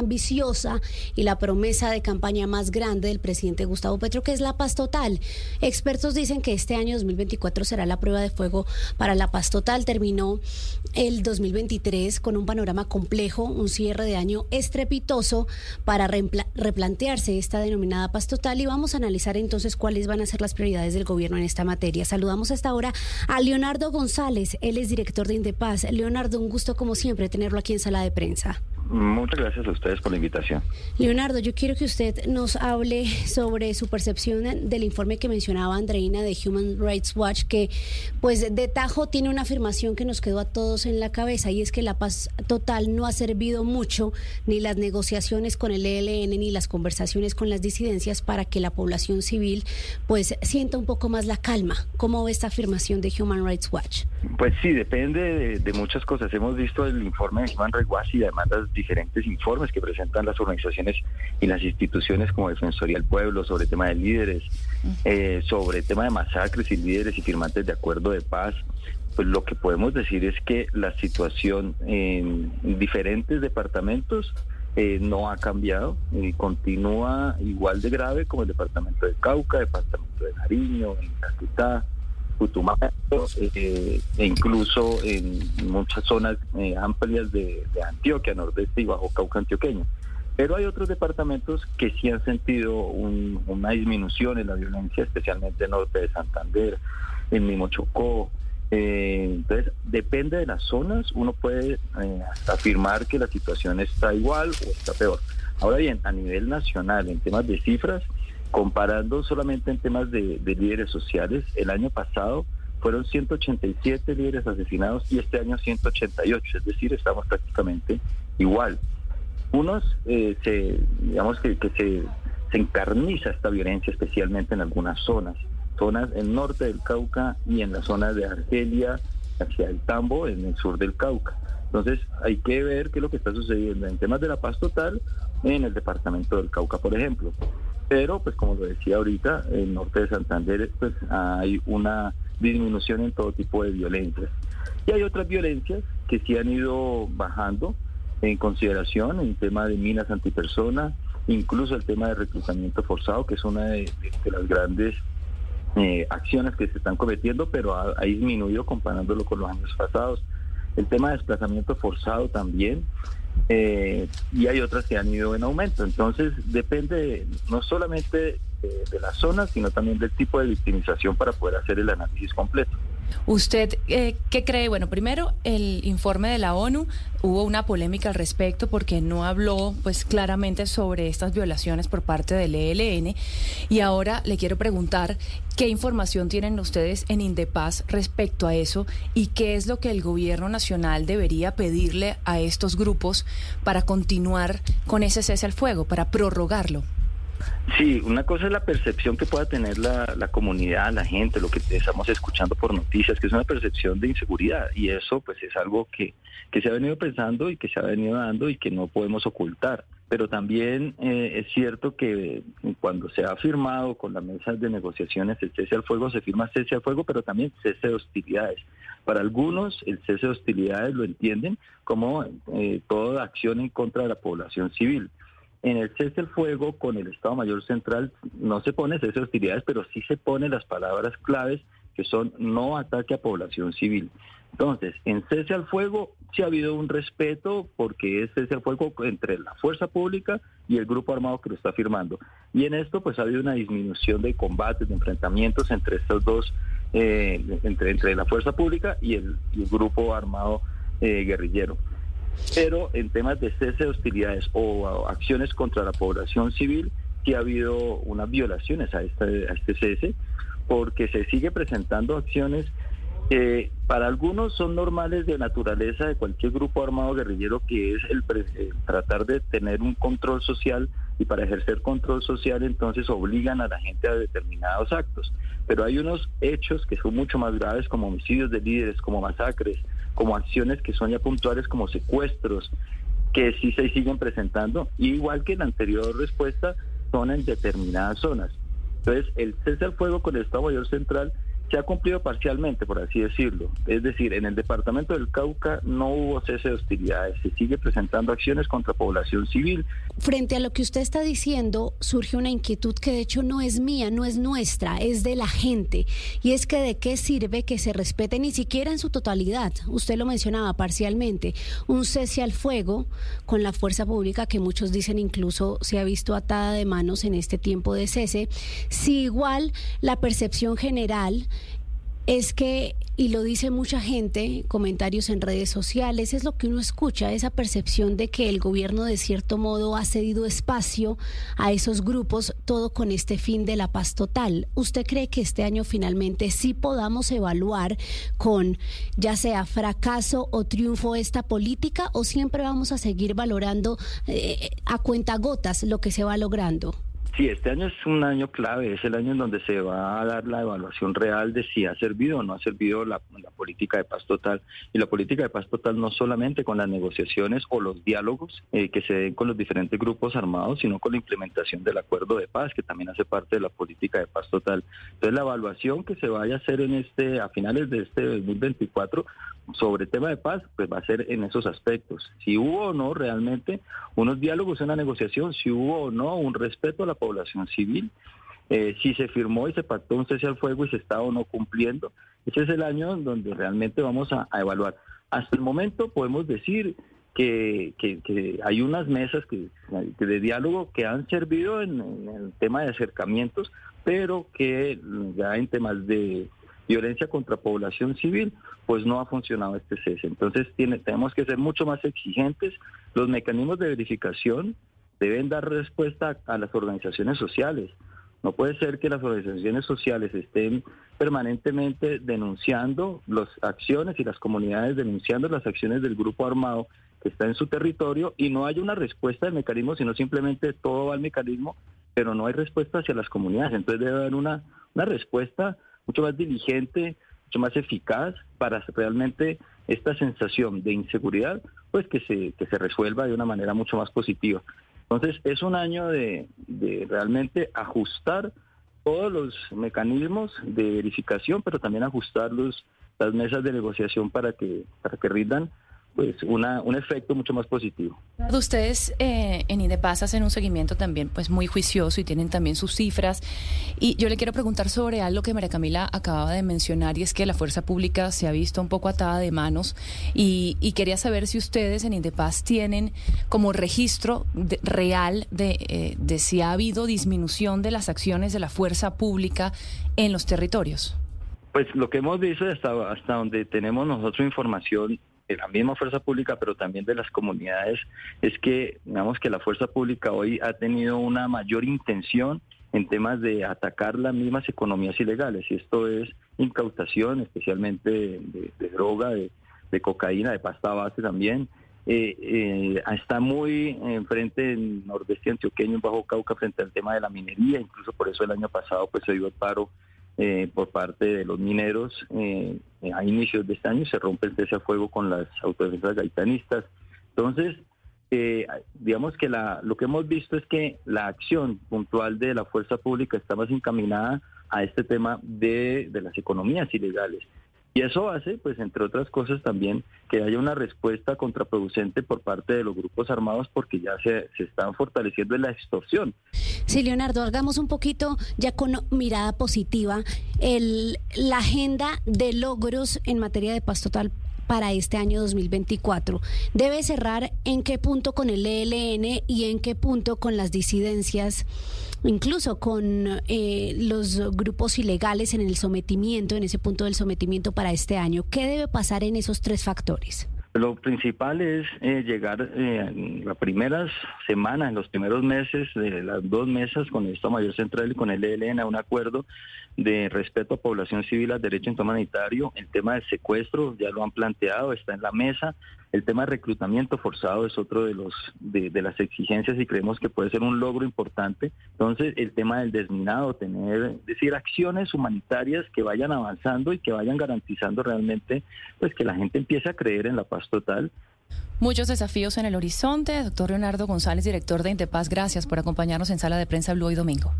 ambiciosa y la promesa de campaña más grande del presidente Gustavo Petro, que es la paz total. Expertos dicen que este año 2024 será la prueba de fuego para la paz total. Terminó el 2023 con un panorama complejo, un cierre de año estrepitoso para replantearse esta denominada paz total y vamos a analizar entonces cuáles van a ser las prioridades del gobierno en esta materia. Saludamos hasta ahora a Leonardo González, él es director de Indepaz. Leonardo, un gusto como siempre tenerlo aquí en sala de prensa. Muchas gracias a ustedes por la invitación. Leonardo, yo quiero que usted nos hable sobre su percepción del informe que mencionaba Andreina de Human Rights Watch, que pues de tajo tiene una afirmación que nos quedó a todos en la cabeza y es que la paz total no ha servido mucho ni las negociaciones con el ELN ni las conversaciones con las disidencias para que la población civil pues sienta un poco más la calma. ¿Cómo ve esta afirmación de Human Rights Watch? Pues sí, depende de, de muchas cosas. Hemos visto el informe de Human Rights Watch y además las diferentes informes que presentan las organizaciones y las instituciones como Defensoría del Pueblo sobre tema de líderes, eh, sobre tema de masacres y líderes y firmantes de acuerdo de paz, pues lo que podemos decir es que la situación en diferentes departamentos eh, no ha cambiado y continúa igual de grave como el departamento de Cauca, departamento de Nariño, en Cacutá, Putumayo eh, e incluso en muchas zonas eh, amplias de, Antioquia, Nordeste y Bajo Cauca antioqueño. Pero hay otros departamentos que sí han sentido una disminución en la violencia, especialmente en norte de Santander, en Mimochocó. Eh, entonces, depende de las zonas, uno puede afirmar que la situación está igual o está peor. Ahora bien, a nivel nacional, en temas de cifras, Comparando solamente en temas de, líderes sociales, el año pasado fueron 187 líderes asesinados y este año 188, es decir, estamos prácticamente igual. Unos, eh, se, digamos que, se, se encarniza esta violencia, especialmente en algunas zonas, zonas en norte del Cauca y en la zona de Argelia, hacia el Tambo, en el sur del Cauca. Entonces, hay que ver qué es lo que está sucediendo en temas de la paz total en el departamento del Cauca, por ejemplo. Pero, pues como lo decía ahorita, en el norte de Santander pues hay una disminución en todo tipo de violencias. Y hay otras violencias que sí han ido bajando en consideración, en tema de minas antipersona, incluso el tema de reclutamiento forzado, que es una de, las grandes eh, acciones que se están cometiendo, pero ha, disminuido comparándolo con los años pasados. El tema de desplazamiento forzado también, eh, y hay otras que han ido en aumento. Entonces, depende no solamente de, la zona, sino también del tipo de victimización para poder hacer el análisis completo. ¿Usted eh, qué cree? Bueno, primero, el informe de la ONU, hubo una polémica al respecto porque no habló pues claramente sobre estas violaciones por parte del ELN y ahora le quiero preguntar qué información tienen ustedes en Indepaz respecto a eso y qué es lo que el gobierno nacional debería pedirle a estos grupos para continuar con ese cese al fuego, para prorrogarlo. Sí, una cosa es la percepción que pueda tener la, comunidad, la gente, lo que estamos escuchando por noticias, que es una percepción de inseguridad y eso pues es algo que, se ha venido pensando y que se ha venido dando y que no podemos ocultar. Pero también eh, es cierto que cuando se ha firmado con las mesas de negociaciones el cese al fuego, se firma cese al fuego, pero también cese de hostilidades. Para algunos el cese de hostilidades lo entienden como eh, toda acción en contra de la población civil. En el cese el fuego con el Estado Mayor Central no se pone cese de hostilidades, pero sí se ponen las palabras claves que son no ataque a población civil. Entonces, en cese al fuego sí ha habido un respeto porque es cese al fuego entre la fuerza pública y el grupo armado que lo está firmando. Y en esto pues ha habido una disminución de combates, de enfrentamientos entre estos dos, eh, entre, la fuerza pública y el, grupo armado eh, guerrillero. Pero en temas de cese de hostilidades o acciones contra la población civil, sí ha habido unas violaciones a este, a este cese, porque se sigue presentando acciones que para algunos son normales de naturaleza de cualquier grupo armado guerrillero, que es el, tratar de tener un control social y para ejercer control social entonces obligan a la gente a determinados actos. Pero hay unos hechos que son mucho más graves como homicidios de líderes, como masacres, como acciones que son ya puntuales como secuestros, que sí se siguen presentando, igual que en la anterior respuesta, son en determinadas zonas. Entonces, el cese al fuego con el Estado Mayor Central se ha cumplido parcialmente, por así decirlo. Es decir, en el departamento del Cauca no hubo cese de hostilidades, se sigue presentando acciones contra población civil. Frente a lo que usted está diciendo, surge una inquietud que de hecho no es mía, no es nuestra, es de la gente. Y es que de qué sirve que se respete ni siquiera en su totalidad, usted lo mencionaba parcialmente, un cese al fuego con la fuerza pública que muchos dicen incluso se ha visto atada de manos en este tiempo de cese, si igual la percepción general es que, y lo dice mucha gente, comentarios en redes sociales, es lo que uno escucha, esa percepción de que el gobierno de cierto modo ha cedido espacio a esos grupos, todo con este fin de la paz total. ¿Usted cree que este año finalmente sí podamos evaluar con ya sea fracaso o triunfo esta política o siempre vamos a seguir valorando eh, a cuentagotas lo que se va logrando? Sí, este año es un año clave, es el año en donde se va a dar la evaluación real de si ha servido o no ha servido la, política de paz total. Y la política de paz total no solamente con las negociaciones o los diálogos eh, que se den con los diferentes grupos armados, sino con la implementación del acuerdo de paz, que también hace parte de la política de paz total. Entonces la evaluación que se vaya a hacer en este, a finales de este 2024 sobre tema de paz, pues va a ser en esos aspectos. Si hubo o no realmente unos diálogos, una negociación, si hubo o no un respeto a la población civil, eh, si se firmó y se pactó un cese al fuego y se está o no cumpliendo. Ese es el año donde realmente vamos a, evaluar. Hasta el momento podemos decir que, hay unas mesas que, de diálogo que han servido en el tema de acercamientos, pero que ya en temas de violencia contra población civil, pues no ha funcionado este cese. Entonces tiene, tenemos que ser mucho más exigentes. Los mecanismos de verificación deben dar respuesta a, las organizaciones sociales. No puede ser que las organizaciones sociales estén permanentemente denunciando las acciones y las comunidades denunciando las acciones del grupo armado que está en su territorio y no haya una respuesta del mecanismo, sino simplemente todo va al mecanismo, pero no hay respuesta hacia las comunidades. Entonces debe haber una, una respuesta mucho más diligente, mucho más eficaz para realmente esta sensación de inseguridad, pues que se, que se resuelva de una manera mucho más positiva. Entonces es un año de, de realmente ajustar todos los mecanismos de verificación, pero también ajustar los, las mesas de negociación para que, para que rindan pues una, un efecto mucho más positivo. Ustedes eh, en INDEPAS hacen un seguimiento también pues muy juicioso y tienen también sus cifras. Y yo le quiero preguntar sobre algo que María Camila acababa de mencionar y es que la fuerza pública se ha visto un poco atada de manos y, quería saber si ustedes en INDEPAS tienen como registro real de, eh, de si ha habido disminución de las acciones de la fuerza pública en los territorios. Pues lo que hemos visto hasta, hasta donde tenemos nosotros información de la misma fuerza pública, pero también de las comunidades, es que, digamos que la fuerza pública hoy ha tenido una mayor intención en temas de atacar las mismas economías ilegales, y esto es incautación, especialmente de, droga, de, cocaína, de pasta base también. Eh, eh, está muy enfrente en nordeste antioqueño, en Bajo Cauca, frente al tema de la minería, incluso por eso el año pasado pues se dio el paro eh, por parte de los mineros. Eh, a inicios de este año se rompe el cese a fuego con las autodefensas gaitanistas. Entonces, eh, digamos que la, lo que hemos visto es que la acción puntual de la fuerza pública está más encaminada a este tema de, de las economías ilegales. Y eso hace, pues, entre otras cosas, también que haya una respuesta contraproducente por parte de los grupos armados porque ya se, se están fortaleciendo en la extorsión. Sí, Leonardo, hagamos un poquito ya con mirada positiva el, la agenda de logros en materia de paz total para este año 2024. Debe cerrar en qué punto con el ELN y en qué punto con las disidencias, incluso con eh, los grupos ilegales en el sometimiento, en ese punto del sometimiento para este año. ¿Qué debe pasar en esos tres factores? Lo principal es eh, llegar eh, en las primeras semanas, en los primeros meses de las dos mesas con el Estado Mayor Central y con el ELN a un acuerdo de respeto a población civil, a derecho humanitario. El tema del secuestro ya lo han planteado, está en la mesa. El tema de reclutamiento forzado es otro de los de, las exigencias y creemos que puede ser un logro importante. Entonces, el tema del desminado, tener, decir, acciones humanitarias que vayan avanzando y que vayan garantizando realmente, pues que la gente empiece a creer en la paz total. Muchos desafíos en el horizonte. Doctor Leonardo González, director de Intepaz, gracias por acompañarnos en Sala de Prensa Blue hoy domingo.